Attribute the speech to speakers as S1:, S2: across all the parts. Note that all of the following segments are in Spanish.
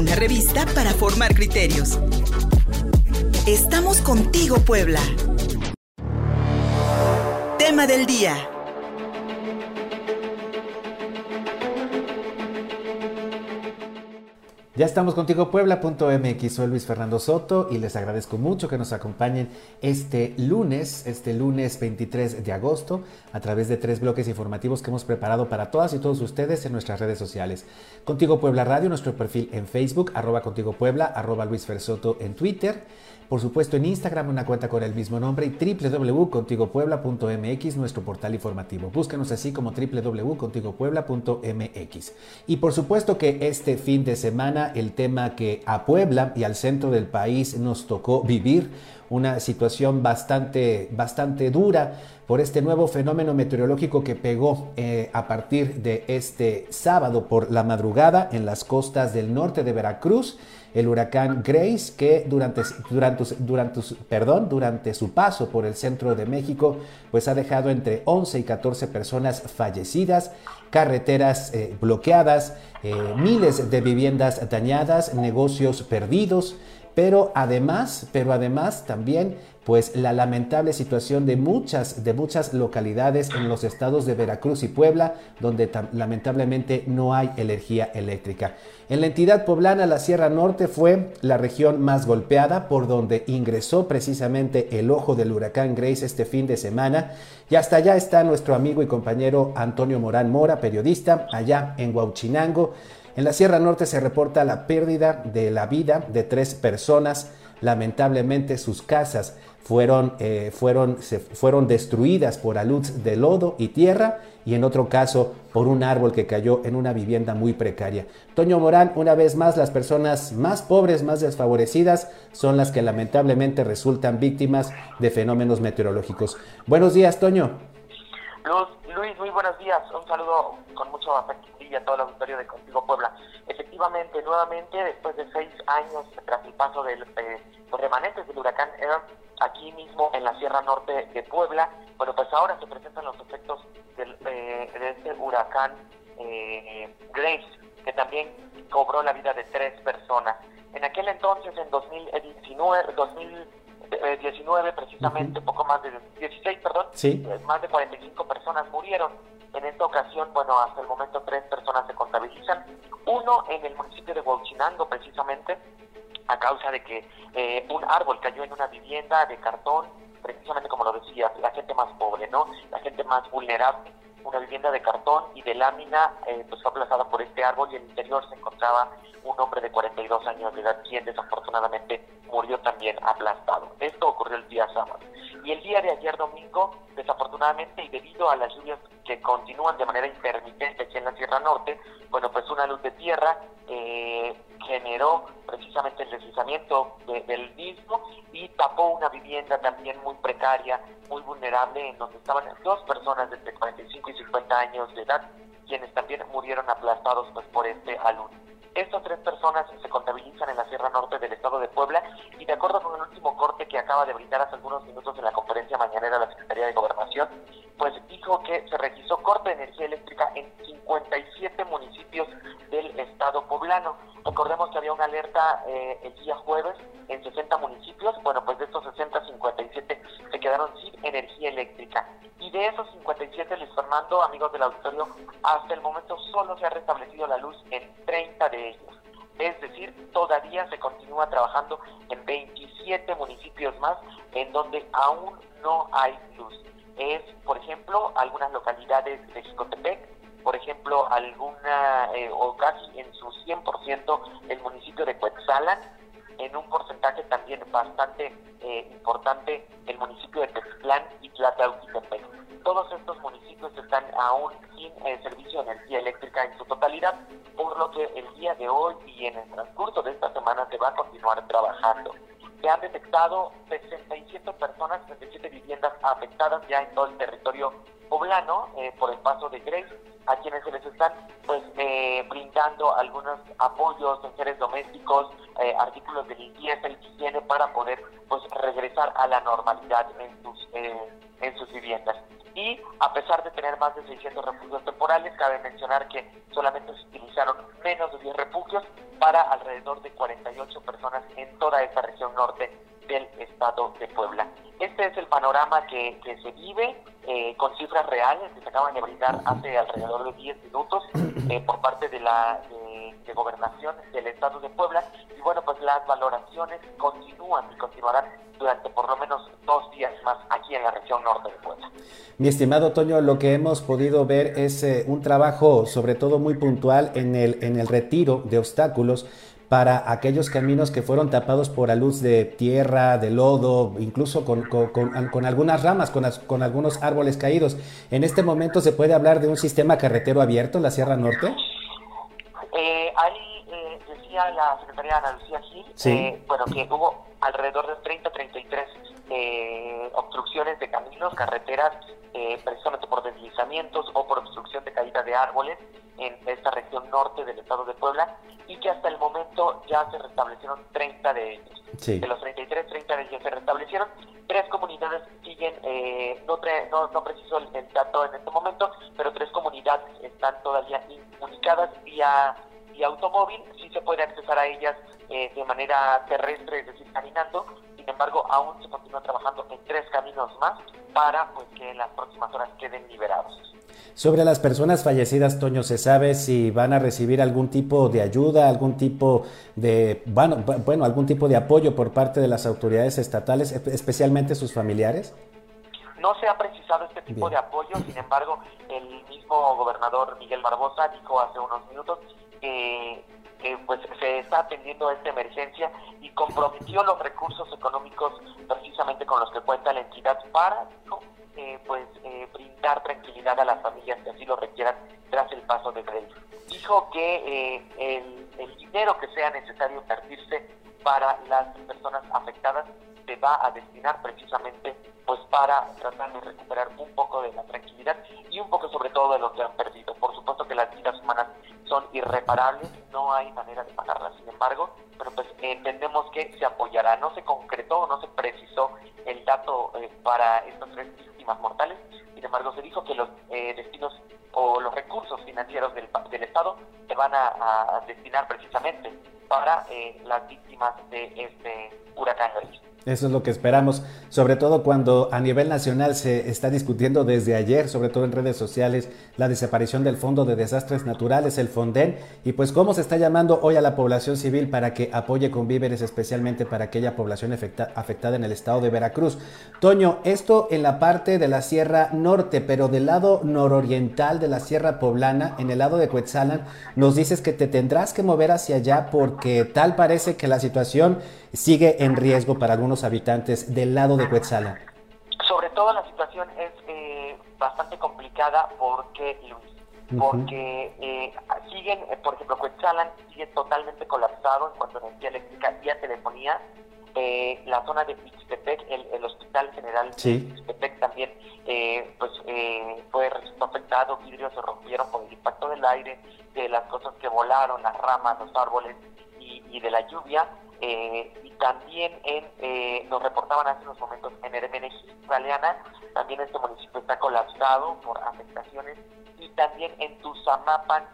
S1: una revista para formar criterios. Estamos contigo, Puebla. Tema del día.
S2: Ya estamos contigo Puebla.mx, soy Luis Fernando Soto y les agradezco mucho que nos acompañen este lunes, este lunes 23 de agosto, a través de tres bloques informativos que hemos preparado para todas y todos ustedes en nuestras redes sociales. Contigo Puebla Radio, nuestro perfil en Facebook, arroba Contigo Puebla, arroba Luis Fer Soto en Twitter por supuesto, en Instagram una cuenta con el mismo nombre y www.contigopuebla.mx, nuestro portal informativo. Búscanos así como www.contigopuebla.mx. Y por supuesto que este fin de semana el tema que a Puebla y al centro del país nos tocó vivir, una situación bastante, bastante dura por este nuevo fenómeno meteorológico que pegó eh, a partir de este sábado por la madrugada en las costas del norte de Veracruz el huracán Grace, que durante, durante, durante, perdón, durante su paso por el centro de México, pues ha dejado entre 11 y 14 personas fallecidas, carreteras eh, bloqueadas, eh, miles de viviendas dañadas, negocios perdidos, pero además, pero además también pues la lamentable situación de muchas, de muchas localidades en los estados de Veracruz y Puebla, donde lamentablemente no hay energía eléctrica. En la entidad poblana, la Sierra Norte fue la región más golpeada, por donde ingresó precisamente el ojo del huracán Grace este fin de semana. Y hasta allá está nuestro amigo y compañero Antonio Morán Mora, periodista, allá en Huauchinango. En la Sierra Norte se reporta la pérdida de la vida de tres personas, lamentablemente sus casas fueron, eh, fueron, se, fueron destruidas por aluds de lodo y tierra y en otro caso por un árbol que cayó en una vivienda muy precaria. Toño Morán, una vez más, las personas más pobres, más desfavorecidas, son las que lamentablemente resultan víctimas de fenómenos meteorológicos. Buenos días, Toño.
S3: Luis, muy buenos días. Un saludo con mucho afecto y a todo el auditorio de Contigo Puebla. Efectivamente, nuevamente, después de seis años tras el paso de eh, los remanentes del huracán aquí mismo en la Sierra Norte de Puebla. Bueno, pues ahora se presentan los efectos del, eh, de este huracán eh, Grace, que también cobró la vida de tres personas. En aquel entonces, en 2019, 2019 precisamente, poco más de 16, perdón, eh, más de 45 personas murieron. En esta ocasión, bueno, hasta el momento tres personas se contabilizan. Uno en el municipio de Huachinango, precisamente, a causa de que eh, un árbol cayó en una vivienda de cartón, precisamente como lo decía, la gente más pobre, ¿no? La gente más vulnerable. Una vivienda de cartón y de lámina eh, pues fue aplazada por este árbol y en el interior se encontraba un hombre de 42 años de edad, quien desafortunadamente murió también aplastado. Esto ocurrió el día sábado. Y el día de ayer domingo, desafortunadamente y debido a las lluvias que continúan de manera intermitente aquí en la Sierra Norte, bueno, pues una luz de tierra eh, generó precisamente el deslizamiento del mismo y tapó una vivienda también muy precaria, muy vulnerable, en donde estaban dos personas de entre 45 y 50 años de edad, quienes también murieron aplastados pues, por este alud. Estas tres personas se contabilizan en la Sierra Norte del estado de Puebla y de acuerdo con el último corte que acaba de brindar hace algunos minutos en la conferencia mañanera de la Secretaría de Gobernación, pues dijo que se registró corte de energía eléctrica en 57 municipios del estado poblano. Recordemos que había una alerta eh, el día jueves en 60 municipios, bueno, pues de estos 60, 57 se quedaron sin energía eléctrica. Y de esos 57, les Fernando, amigos del auditorio, hasta el momento solo se ha restablecido la luz en 30 de ellos. Es decir, todavía se continúa trabajando en 27 municipios más en donde aún no hay luz. Es, por ejemplo, algunas localidades de Jicotepec, por ejemplo, alguna eh, o casi en su 100% el municipio de Cuetzalan, en un porcentaje también bastante eh, importante el municipio de Textlán y Tlateautitepec. Todos estos municipios están aún sin eh, servicio de energía eléctrica en su totalidad, por lo que el día de hoy y en el transcurso de esta semana se va a continuar trabajando. Se han detectado 67 personas, 67 viviendas afectadas ya en todo el territorio poblano eh, por el paso de Grace, a quienes se les están pues eh, brindando algunos apoyos en seres domésticos, eh, artículos de limpieza y higiene para poder pues regresar a la normalidad en sus en sus viviendas. Y a pesar de tener más de 600 refugios temporales, cabe mencionar que solamente se utilizaron menos de 10 refugios para alrededor de 48 personas en toda esta región norte del estado de Puebla. Este es el panorama que, se vive eh, con cifras reales que se acaban de brindar hace alrededor de 10 minutos eh, por parte de la gobernación del estado de Puebla y bueno pues las valoraciones continúan y continuarán durante por lo menos dos días más aquí en la región norte de Puebla.
S2: Mi estimado Toño, lo que hemos podido ver es eh, un trabajo sobre todo muy puntual en el, en el retiro de obstáculos para aquellos caminos que fueron tapados por la luz de tierra, de lodo, incluso con, con, algunas ramas, con, con, algunos árboles caídos. ¿En este momento se puede hablar de un sistema carretero abierto en la Sierra Norte?
S3: Eh, ahí eh, decía la secretaria Ana Lucía Gil, eh, bueno, que hubo alrededor de 30, 33 eh, obstrucciones de caminos, carreteras, precisamente por deslizamientos o por obstrucción de caída de árboles en esta región norte del estado de Puebla y que hasta el momento ya se restablecieron 30 de ellos. De los 33, 30 de ellos se restablecieron. Tres comunidades siguen, eh, no, no, no, preciso el, dato en este momento, pero tres comunidades están todavía inmunicadas vía, vía automóvil. Sí se puede accesar a ellas eh, de manera terrestre, es decir, caminando. Embargo, aún se continúa trabajando en tres caminos más para pues, que en las próximas horas queden liberados.
S2: Sobre las personas fallecidas, Toño, ¿se sabe si van a recibir algún tipo de ayuda, algún tipo de, bueno, bueno algún tipo de apoyo por parte de las autoridades estatales, especialmente sus familiares?
S3: No se ha precisado este tipo de apoyo, sin embargo, el mismo gobernador Miguel Barbosa dijo hace unos minutos que pues se está atendiendo esta emergencia y comprometió los recursos económicos precisamente con los que cuenta la entidad para eh, pues eh, brindar tranquilidad a las familias que así lo requieran tras el paso de crédito. Dijo que eh, el, el, dinero que sea necesario invertirse para las personas afectadas se va a destinar precisamente pues para tratar de recuperar un poco de la tranquilidad y un poco sobre todo de lo que han perdido. Por supuesto que las vidas humanas son irreparables, no hay manera de pagarlas. Sin embargo, pero pues entendemos que se apoyará. No se concretó, no se precisó el dato para estos tres mortales. Sin embargo, se dijo que los eh, destinos o los recursos financieros del, del Estado se van a, destinar precisamente para eh, las víctimas de este huracán
S2: eso es lo que esperamos, sobre todo cuando a nivel nacional se está discutiendo desde ayer, sobre todo en redes sociales, la desaparición del Fondo de Desastres Naturales, el FONDEN, y pues cómo se está llamando hoy a la población civil para que apoye con víveres, especialmente para aquella población afectada en el estado de Veracruz. Toño, esto en la parte de la Sierra Norte, pero del lado nororiental de la Sierra Poblana, en el lado de Cuetzalan, nos dices que te tendrás que mover hacia allá porque tal parece que la situación sigue en riesgo para algunos habitantes del lado de Cuetzala?
S3: Sobre todo la situación es eh, bastante complicada porque, porque eh, siguen, eh, por ejemplo, Cuetzalan sigue totalmente colapsado en cuanto a energía eléctrica y a telefonía. la zona de Ixtepec, el, Hospital General de Ixtepec también pues fue afectado, vidrios se rompieron por el impacto del aire, de las cosas que volaron, las ramas, los árboles y de la lluvia. Eh, y también en, eh, nos reportaban hace unos momentos en Hermenegildo Galeana, también este municipio está colapsado por afectaciones, y también en Tuzamapan,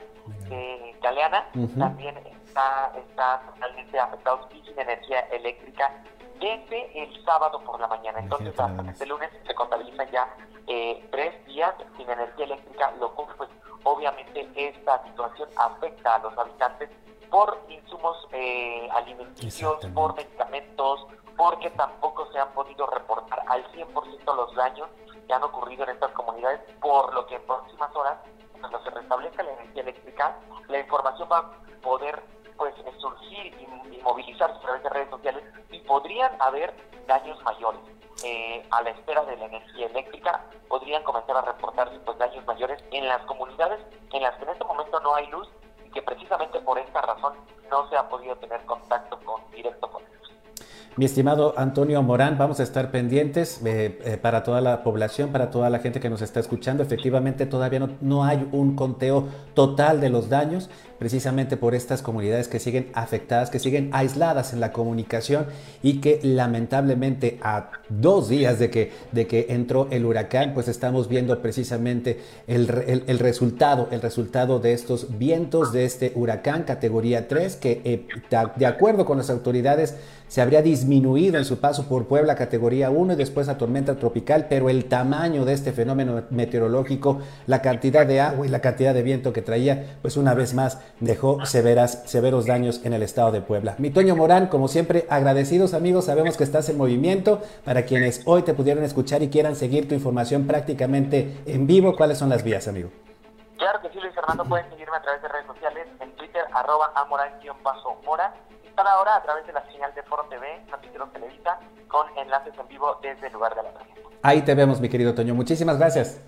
S3: eh, Galeana, también está, está totalmente afectado y sin energía eléctrica desde el sábado por la mañana. Entonces, hasta este lunes se contabilizan ya eh, tres días sin energía eléctrica, lo cual, pues, obviamente, esta situación afecta a los habitantes por insumos eh, alimenticios, por medicamentos, porque tampoco se han podido reportar al 100% los daños que han ocurrido en estas comunidades, por lo que en próximas horas, cuando se restablezca la energía eléctrica, la información va a poder pues surgir y, movilizarse a través de redes sociales y podrían haber daños mayores. Eh, a la espera de la energía eléctrica podrían comenzar a reportarse pues daños mayores en las comunidades en las que en este momento no hay luz que precisamente por esta razón no se ha podido tener contacto con, directo con ellos.
S2: Mi estimado Antonio Morán, vamos a estar pendientes eh, eh, para toda la población, para toda la gente que nos está escuchando. Efectivamente, todavía no, no, hay un conteo total de los daños, precisamente por estas comunidades que siguen afectadas, que siguen aisladas en la comunicación y que lamentablemente a dos días de que, de que entró el huracán, pues estamos viendo precisamente el, el, resultado, el resultado de estos vientos de este huracán categoría 3, que eh, de acuerdo con las autoridades se habría disminuido en su paso por Puebla categoría 1 y después a tormenta tropical, pero el tamaño de este fenómeno meteorológico, la cantidad de agua y la cantidad de viento que traía, pues una vez más dejó severas, severos daños en el estado de Puebla. Mi Toño Morán, como siempre, agradecidos amigos, sabemos que estás en movimiento. Para quienes hoy te pudieron escuchar y quieran seguir tu información prácticamente en vivo, ¿cuáles son las vías, amigo?
S3: Claro que sí, Luis Fernando, pueden seguirme a través de redes sociales, en Twitter, arroba amorán-mora, cada hora a través de la señal de Foro TV, Noticiero Televisa, con enlaces en vivo desde el lugar de la tragedia.
S2: Ahí te vemos, mi querido Toño. Muchísimas gracias.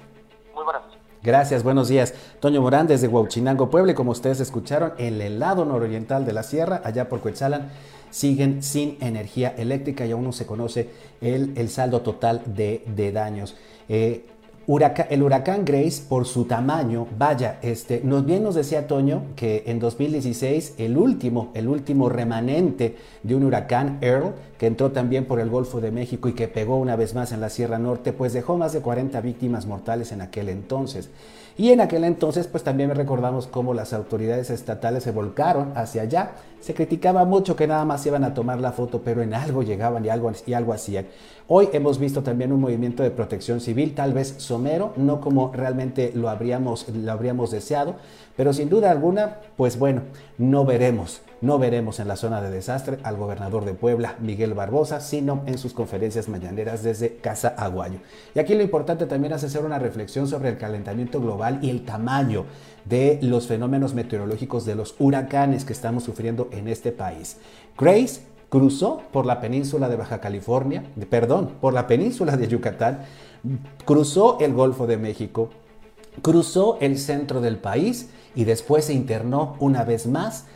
S3: Muy buenas noches.
S2: Gracias, buenos días. Toño Morán desde Huauchinango, Puebla, y como ustedes escucharon, en el lado nororiental de la sierra, allá por Coetzalan, siguen sin energía eléctrica y aún no se conoce el, el saldo total de, de daños. Eh, el huracán Grace, por su tamaño, vaya, este, nos bien nos decía Toño que en 2016 el último, el último remanente de un huracán Earl, que entró también por el Golfo de México y que pegó una vez más en la Sierra Norte, pues dejó más de 40 víctimas mortales en aquel entonces. Y en aquel entonces, pues también recordamos cómo las autoridades estatales se volcaron hacia allá. Se criticaba mucho que nada más iban a tomar la foto, pero en algo llegaban y algo, y algo hacían. Hoy hemos visto también un movimiento de protección civil, tal vez somero, no como realmente lo habríamos, lo habríamos deseado, pero sin duda alguna, pues bueno, no veremos, no veremos en la zona de desastre al gobernador de Puebla, Miguel Barbosa, sino en sus conferencias mañaneras desde Casa Aguayo. Y aquí lo importante también es hacer una reflexión sobre el calentamiento global y el tamaño de los fenómenos meteorológicos de los huracanes que estamos sufriendo en este país. Grace cruzó por la península de Baja California, perdón, por la península de Yucatán, cruzó el Golfo de México, cruzó el centro del país y después se internó una vez más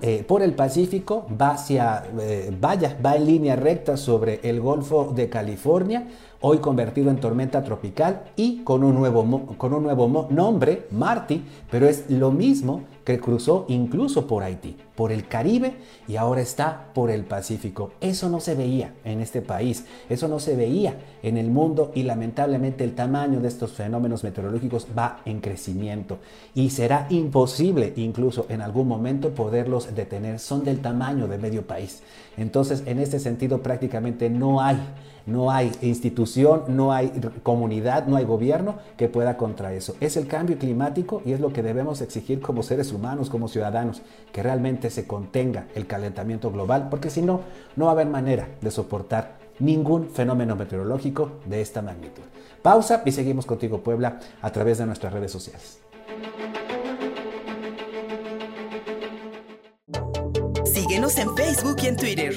S2: eh, por el Pacífico, va hacia, eh, va en línea recta sobre el Golfo de California, hoy convertido en tormenta tropical y con un nuevo, con un nuevo nombre, Marty, pero es lo mismo que cruzó incluso por Haití, por el Caribe y ahora está por el Pacífico. Eso no se veía en este país, eso no se veía en el mundo y lamentablemente el tamaño de estos fenómenos meteorológicos va en crecimiento y será imposible incluso en algún momento poderlos detener. Son del tamaño de medio país. Entonces, en este sentido prácticamente no hay no hay institución, no hay comunidad, no hay gobierno que pueda contra eso. Es el cambio climático y es lo que debemos exigir como seres humanos, como ciudadanos, que realmente se contenga el calentamiento global, porque si no, no va a haber manera de soportar ningún fenómeno meteorológico de esta magnitud. Pausa y seguimos contigo Puebla a través de nuestras redes sociales.
S1: Síguenos en Facebook y en Twitter.